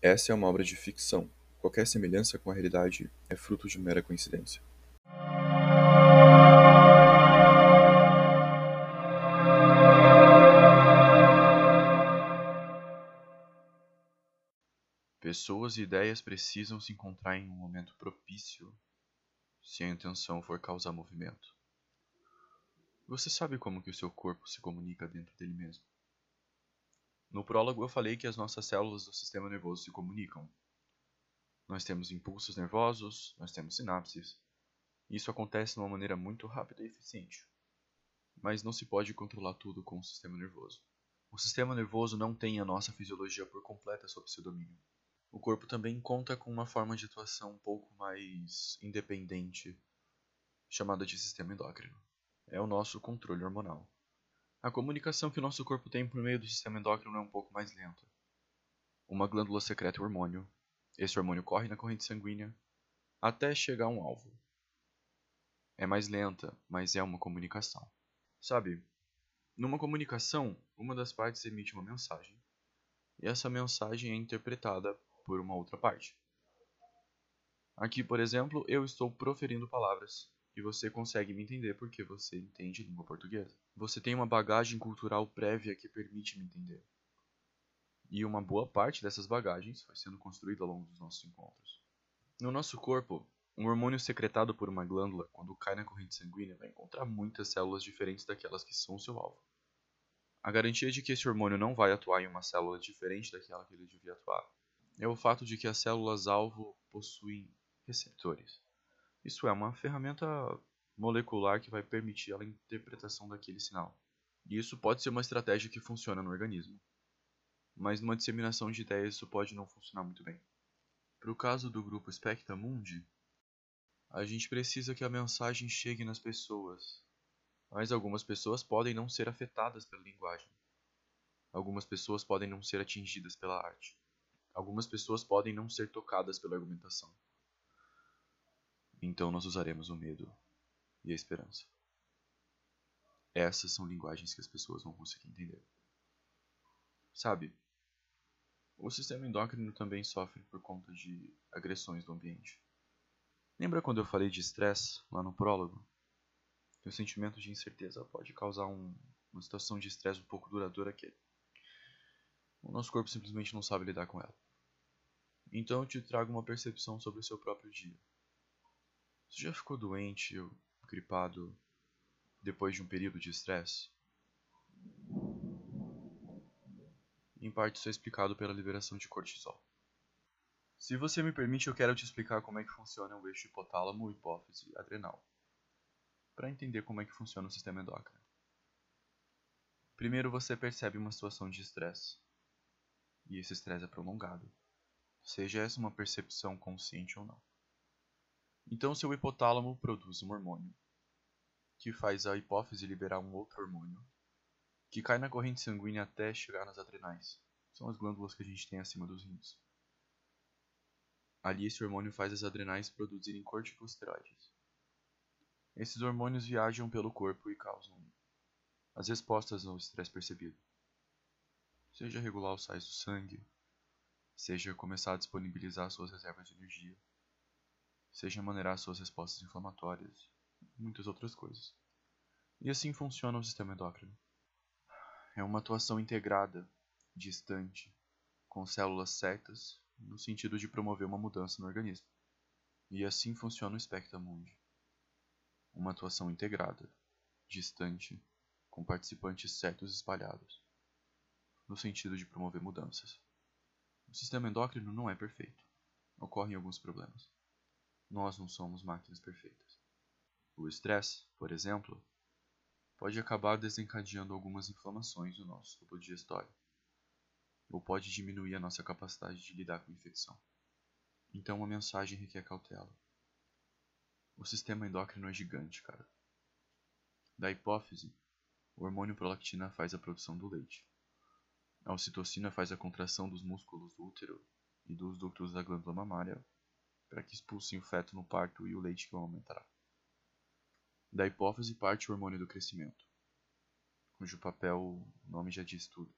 Essa é uma obra de ficção. Qualquer semelhança com a realidade é fruto de mera coincidência. Pessoas e ideias precisam se encontrar em um momento propício se a intenção for causar movimento. Você sabe como que o seu corpo se comunica dentro dele mesmo? No prólogo eu falei que as nossas células do sistema nervoso se comunicam. Nós temos impulsos nervosos, nós temos sinapses. Isso acontece de uma maneira muito rápida e eficiente. Mas não se pode controlar tudo com o sistema nervoso. O sistema nervoso não tem a nossa fisiologia por completa sob seu domínio. O corpo também conta com uma forma de atuação um pouco mais independente, chamada de sistema endócrino. É o nosso controle hormonal. A comunicação que o nosso corpo tem por meio do sistema endócrino é um pouco mais lenta. Uma glândula secreta o hormônio. Esse hormônio corre na corrente sanguínea até chegar a um alvo. É mais lenta, mas é uma comunicação. Sabe, numa comunicação, uma das partes emite uma mensagem, e essa mensagem é interpretada por uma outra parte. Aqui, por exemplo, eu estou proferindo palavras e você consegue me entender porque você entende língua portuguesa. Você tem uma bagagem cultural prévia que permite me entender. E uma boa parte dessas bagagens foi sendo construída ao longo dos nossos encontros. No nosso corpo, um hormônio secretado por uma glândula, quando cai na corrente sanguínea, vai encontrar muitas células diferentes daquelas que são seu alvo. A garantia de que esse hormônio não vai atuar em uma célula diferente daquela que ele devia atuar é o fato de que as células-alvo possuem receptores. Isso é uma ferramenta molecular que vai permitir a interpretação daquele sinal. E isso pode ser uma estratégia que funciona no organismo. Mas numa disseminação de ideias isso pode não funcionar muito bem. Para o caso do grupo Specta Mundi, a gente precisa que a mensagem chegue nas pessoas. Mas algumas pessoas podem não ser afetadas pela linguagem. Algumas pessoas podem não ser atingidas pela arte. Algumas pessoas podem não ser tocadas pela argumentação. Então nós usaremos o medo e a esperança. Essas são linguagens que as pessoas vão conseguir entender. Sabe, o sistema endócrino também sofre por conta de agressões do ambiente. Lembra quando eu falei de estresse lá no prólogo? Que o sentimento de incerteza pode causar um, uma situação de estresse um pouco duradoura que o nosso corpo simplesmente não sabe lidar com ela. Então eu te trago uma percepção sobre o seu próprio dia. Você já ficou doente ou gripado depois de um período de estresse? Em parte isso é explicado pela liberação de cortisol. Se você me permite, eu quero te explicar como é que funciona o eixo hipotálamo, hipófise adrenal, para entender como é que funciona o sistema endócrino. Primeiro você percebe uma situação de estresse, e esse estresse é prolongado seja essa uma percepção consciente ou não. Então, seu hipotálamo produz um hormônio, que faz a hipófise liberar um outro hormônio, que cai na corrente sanguínea até chegar nas adrenais. São as glândulas que a gente tem acima dos rins. Ali, esse hormônio faz as adrenais produzirem corticosteroides. Esses hormônios viajam pelo corpo e causam as respostas ao estresse percebido. Seja regular os sais do sangue, seja começar a disponibilizar suas reservas de energia, seja maneirar suas respostas inflamatórias, muitas outras coisas. E assim funciona o sistema endócrino. É uma atuação integrada, distante, com células certas, no sentido de promover uma mudança no organismo. E assim funciona o Specta Mundi. Uma atuação integrada, distante, com participantes certos espalhados, no sentido de promover mudanças. O sistema endócrino não é perfeito. Ocorrem alguns problemas. Nós não somos máquinas perfeitas. O estresse, por exemplo, pode acabar desencadeando algumas inflamações no nosso tubo digestório, ou pode diminuir a nossa capacidade de lidar com a infecção. Então a mensagem requer cautela. O sistema endócrino é gigante, cara. Da hipófise, o hormônio prolactina faz a produção do leite. A ocitocina faz a contração dos músculos do útero e dos ductos da glândula mamária para que expulsem o feto no parto e o leite que o aumentará. Da hipófise parte o hormônio do crescimento, cujo papel o nome já diz tudo.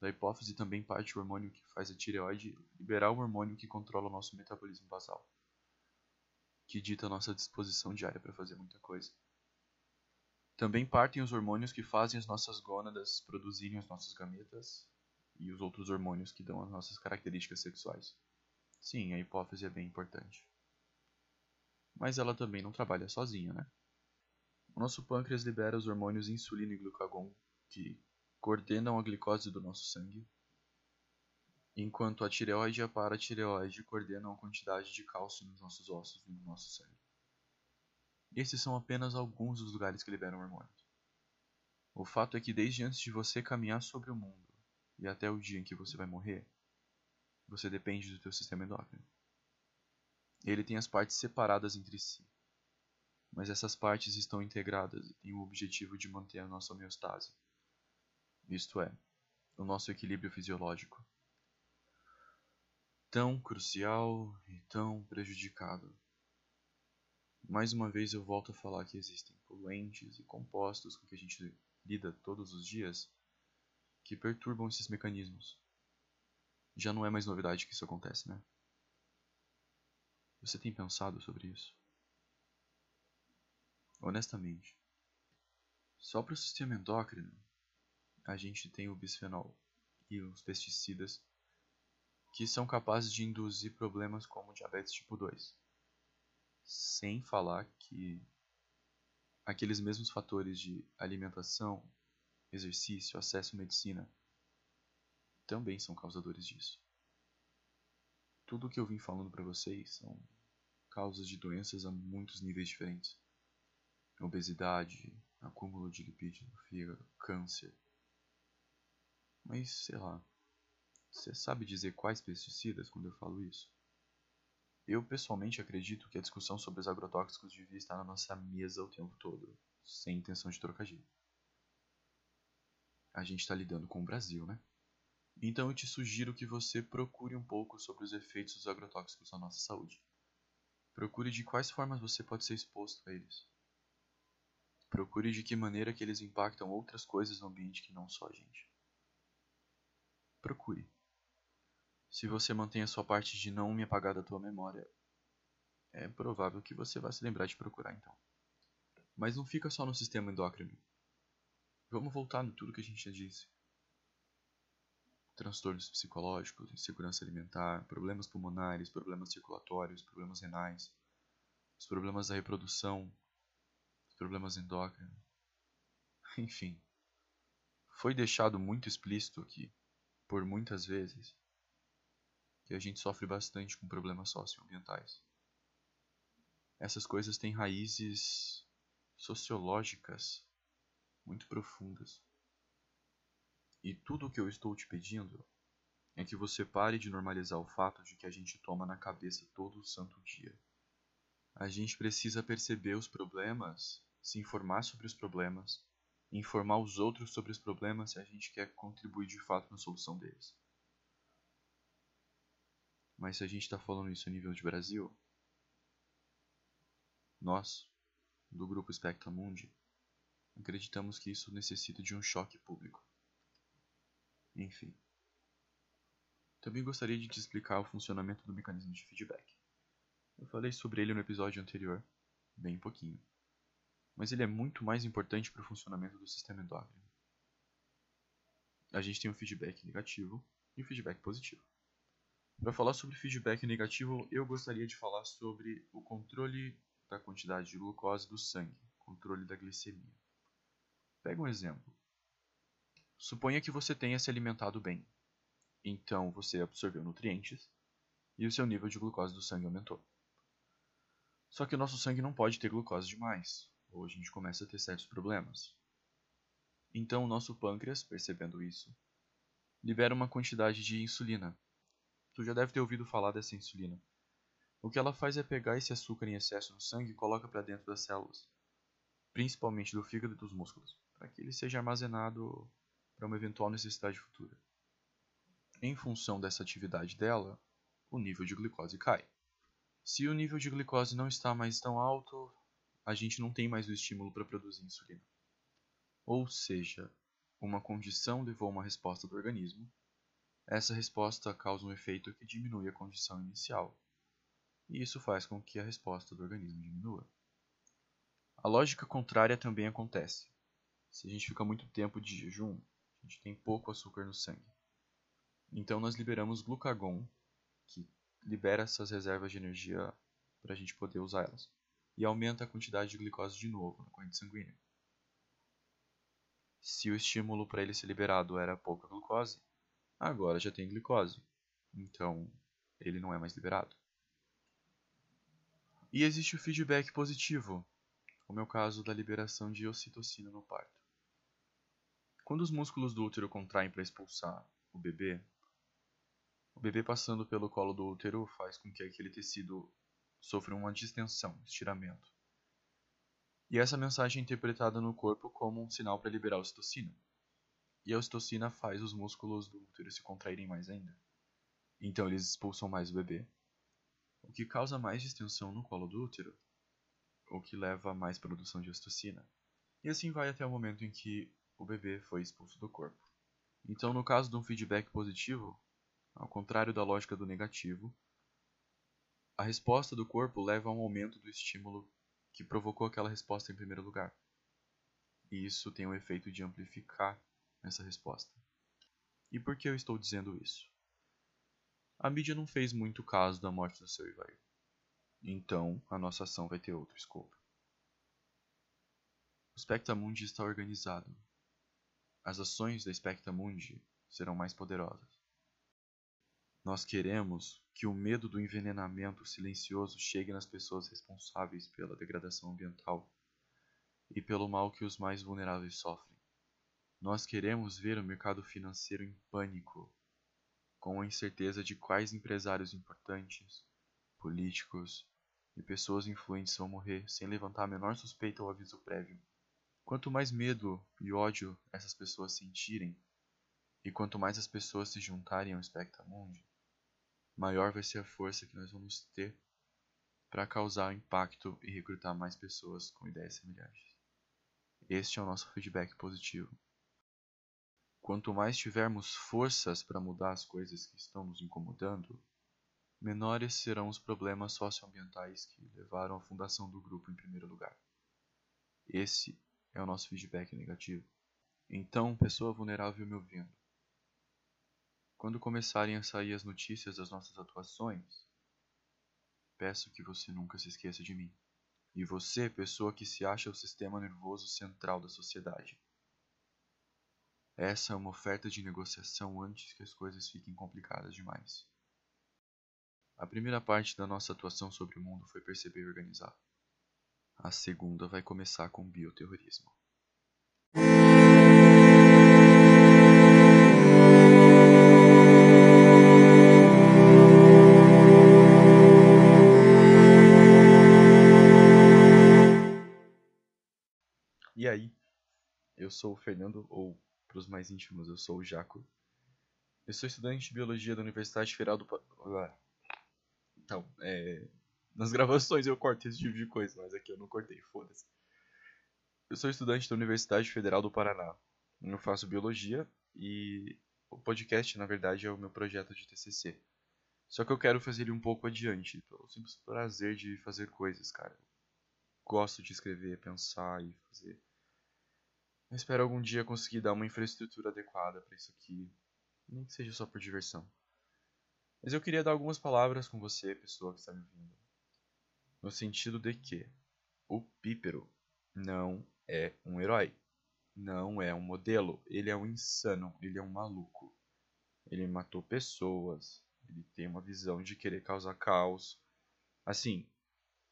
Da hipófise também parte o hormônio que faz a tireoide liberar o hormônio que controla o nosso metabolismo basal, que dita a nossa disposição diária para fazer muita coisa. Também partem os hormônios que fazem as nossas gônadas produzirem os nossos gametas e os outros hormônios que dão as nossas características sexuais. Sim, a hipófise é bem importante. Mas ela também não trabalha sozinha, né? O nosso pâncreas libera os hormônios insulina e glucagon, que coordenam a glicose do nosso sangue, enquanto a tireoide e a paratireoide coordenam a quantidade de cálcio nos nossos ossos e no nosso sangue. Esses são apenas alguns dos lugares que liberam hormônios. O fato é que desde antes de você caminhar sobre o mundo e até o dia em que você vai morrer, você depende do teu sistema endócrino. Ele tem as partes separadas entre si, mas essas partes estão integradas e têm o objetivo de manter a nossa homeostase, isto é, o nosso equilíbrio fisiológico. Tão crucial e tão prejudicado mais uma vez eu volto a falar que existem poluentes e compostos com que a gente lida todos os dias que perturbam esses mecanismos. Já não é mais novidade que isso acontece, né? Você tem pensado sobre isso? Honestamente, só para o sistema endócrino, a gente tem o bisfenol e os pesticidas que são capazes de induzir problemas como diabetes tipo 2 sem falar que aqueles mesmos fatores de alimentação, exercício, acesso à medicina também são causadores disso. Tudo o que eu vim falando para vocês são causas de doenças a muitos níveis diferentes. Obesidade, acúmulo de lipídios no fígado, câncer. Mas, sei lá, você sabe dizer quais pesticidas quando eu falo isso? Eu pessoalmente acredito que a discussão sobre os agrotóxicos devia estar na nossa mesa o tempo todo, sem intenção de trocadilho. A gente está lidando com o Brasil, né? Então eu te sugiro que você procure um pouco sobre os efeitos dos agrotóxicos na nossa saúde. Procure de quais formas você pode ser exposto a eles. Procure de que maneira que eles impactam outras coisas no ambiente que não só a gente. Procure. Se você mantém a sua parte de não me apagar da tua memória, é provável que você vá se lembrar de procurar então. Mas não fica só no sistema endócrino. Vamos voltar no tudo que a gente já disse. Transtornos psicológicos, insegurança alimentar, problemas pulmonares, problemas circulatórios, problemas renais, os problemas da reprodução, os problemas endócrinos. Enfim, foi deixado muito explícito aqui, por muitas vezes, que a gente sofre bastante com problemas socioambientais. Essas coisas têm raízes sociológicas muito profundas. E tudo o que eu estou te pedindo é que você pare de normalizar o fato de que a gente toma na cabeça todo o santo dia. A gente precisa perceber os problemas, se informar sobre os problemas, informar os outros sobre os problemas se a gente quer contribuir de fato na solução deles. Mas se a gente está falando isso a nível de Brasil, nós, do grupo Spectra Mundi, acreditamos que isso necessita de um choque público. Enfim. Também gostaria de te explicar o funcionamento do mecanismo de feedback. Eu falei sobre ele no episódio anterior, bem pouquinho. Mas ele é muito mais importante para o funcionamento do sistema endócrino. A gente tem o feedback negativo e o feedback positivo. Para falar sobre feedback negativo, eu gostaria de falar sobre o controle da quantidade de glucose do sangue, controle da glicemia. Pega um exemplo. Suponha que você tenha se alimentado bem. Então você absorveu nutrientes e o seu nível de glucose do sangue aumentou. Só que o nosso sangue não pode ter glucose demais, ou a gente começa a ter certos problemas. Então o nosso pâncreas, percebendo isso, libera uma quantidade de insulina, Tu já deve ter ouvido falar dessa insulina. O que ela faz é pegar esse açúcar em excesso no sangue e coloca para dentro das células, principalmente do fígado e dos músculos, para que ele seja armazenado para uma eventual necessidade futura. Em função dessa atividade dela, o nível de glicose cai. Se o nível de glicose não está mais tão alto, a gente não tem mais o estímulo para produzir insulina. Ou seja, uma condição levou a uma resposta do organismo, essa resposta causa um efeito que diminui a condição inicial, e isso faz com que a resposta do organismo diminua. A lógica contrária também acontece. Se a gente fica muito tempo de jejum, a gente tem pouco açúcar no sangue. Então nós liberamos glucagon, que libera essas reservas de energia para a gente poder usar elas, e aumenta a quantidade de glicose de novo na corrente sanguínea. Se o estímulo para ele ser liberado era pouca glucose, agora já tem glicose, então ele não é mais liberado. E existe o feedback positivo, como é o caso da liberação de ocitocina no parto. Quando os músculos do útero contraem para expulsar o bebê, o bebê passando pelo colo do útero faz com que aquele tecido sofra uma distensão, estiramento. E essa mensagem é interpretada no corpo como um sinal para liberar a ocitocina. E a ocitocina faz os músculos do útero se contraírem mais ainda. Então eles expulsam mais o bebê, o que causa mais distensão no colo do útero, o que leva a mais produção de ocitocina. E assim vai até o momento em que o bebê foi expulso do corpo. Então, no caso de um feedback positivo, ao contrário da lógica do negativo, a resposta do corpo leva a um aumento do estímulo que provocou aquela resposta em primeiro lugar. E isso tem o efeito de amplificar essa resposta. E por que eu estou dizendo isso? A mídia não fez muito caso da morte do seu Ivair. Então, a nossa ação vai ter outro escopo. O Spectamundi está organizado. As ações da Spectamundi serão mais poderosas. Nós queremos que o medo do envenenamento silencioso chegue nas pessoas responsáveis pela degradação ambiental e pelo mal que os mais vulneráveis sofrem. Nós queremos ver o mercado financeiro em pânico com a incerteza de quais empresários importantes, políticos e pessoas influentes vão morrer sem levantar a menor suspeita ou aviso prévio. Quanto mais medo e ódio essas pessoas sentirem, e quanto mais as pessoas se juntarem ao Spectamundi, maior vai ser a força que nós vamos ter para causar impacto e recrutar mais pessoas com ideias semelhantes. Este é o nosso feedback positivo. Quanto mais tivermos forças para mudar as coisas que estão nos incomodando, menores serão os problemas socioambientais que levaram à fundação do grupo em primeiro lugar. Esse é o nosso feedback negativo. Então, pessoa vulnerável me ouvindo, quando começarem a sair as notícias das nossas atuações, peço que você nunca se esqueça de mim. E você, pessoa que se acha o sistema nervoso central da sociedade. Essa é uma oferta de negociação antes que as coisas fiquem complicadas demais. A primeira parte da nossa atuação sobre o mundo foi perceber e organizar. A segunda vai começar com bioterrorismo. E aí, eu sou o Fernando, ou para os mais íntimos, eu sou o Jaco. Eu sou estudante de Biologia da Universidade Federal do... Ah. Então, é... Nas gravações eu corto esse tipo de coisa, mas aqui eu não cortei, foda-se. Eu sou estudante da Universidade Federal do Paraná. Eu faço Biologia e o podcast, na verdade, é o meu projeto de TCC. Só que eu quero fazer ele um pouco adiante, pelo simples prazer de fazer coisas, cara. Gosto de escrever, pensar e fazer eu espero algum dia conseguir dar uma infraestrutura adequada para isso aqui, nem que seja só por diversão. Mas eu queria dar algumas palavras com você, pessoa que está me ouvindo. No sentido de que o Pípero não é um herói, não é um modelo, ele é um insano, ele é um maluco. Ele matou pessoas, ele tem uma visão de querer causar caos. Assim,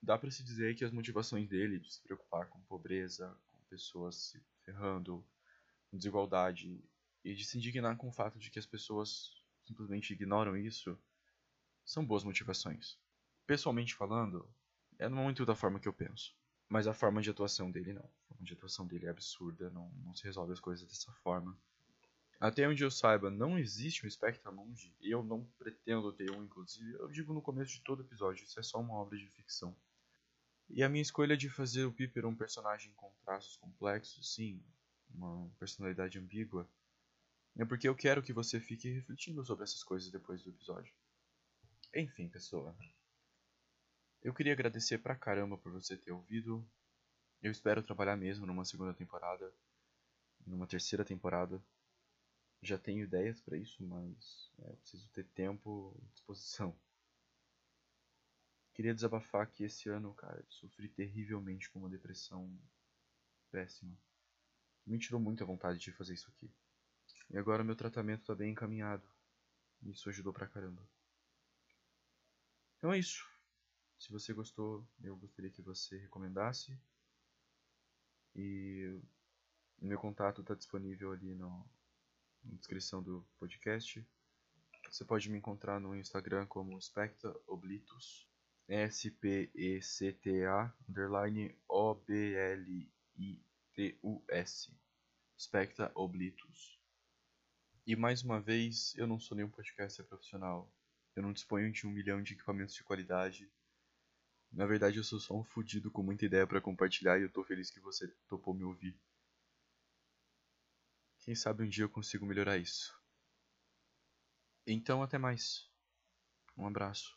dá para se dizer que as motivações dele de se preocupar com pobreza, com pessoas se ferrando, desigualdade e de se indignar com o fato de que as pessoas simplesmente ignoram isso, são boas motivações. Pessoalmente falando, é muito da forma que eu penso. Mas a forma de atuação dele não. A forma de atuação dele é absurda, não, não se resolve as coisas dessa forma. Até onde eu saiba, não existe um Spectramundi, e eu não pretendo ter um, inclusive. Eu digo no começo de todo episódio, isso é só uma obra de ficção. E a minha escolha de fazer o Piper um personagem com traços complexos, sim, uma personalidade ambígua, é porque eu quero que você fique refletindo sobre essas coisas depois do episódio. Enfim, pessoa. Eu queria agradecer pra caramba por você ter ouvido. Eu espero trabalhar mesmo numa segunda temporada, numa terceira temporada. Já tenho ideias para isso, mas é, preciso ter tempo e disposição. Queria desabafar que esse ano, cara, sofri terrivelmente com uma depressão péssima. Me tirou muito a vontade de fazer isso aqui. E agora meu tratamento está bem encaminhado. Isso ajudou pra caramba. Então é isso. Se você gostou, eu gostaria que você recomendasse. E meu contato está disponível ali no, na descrição do podcast. Você pode me encontrar no Instagram como Specta Oblitus. S-P-E-C-T-A underline O-B-L-I-T-U-S. Specta Oblitus. E mais uma vez, eu não sou nenhum podcaster profissional. Eu não disponho de um milhão de equipamentos de qualidade. Na verdade, eu sou só um fudido com muita ideia para compartilhar e eu tô feliz que você topou me ouvir. Quem sabe um dia eu consigo melhorar isso. Então, até mais. Um abraço.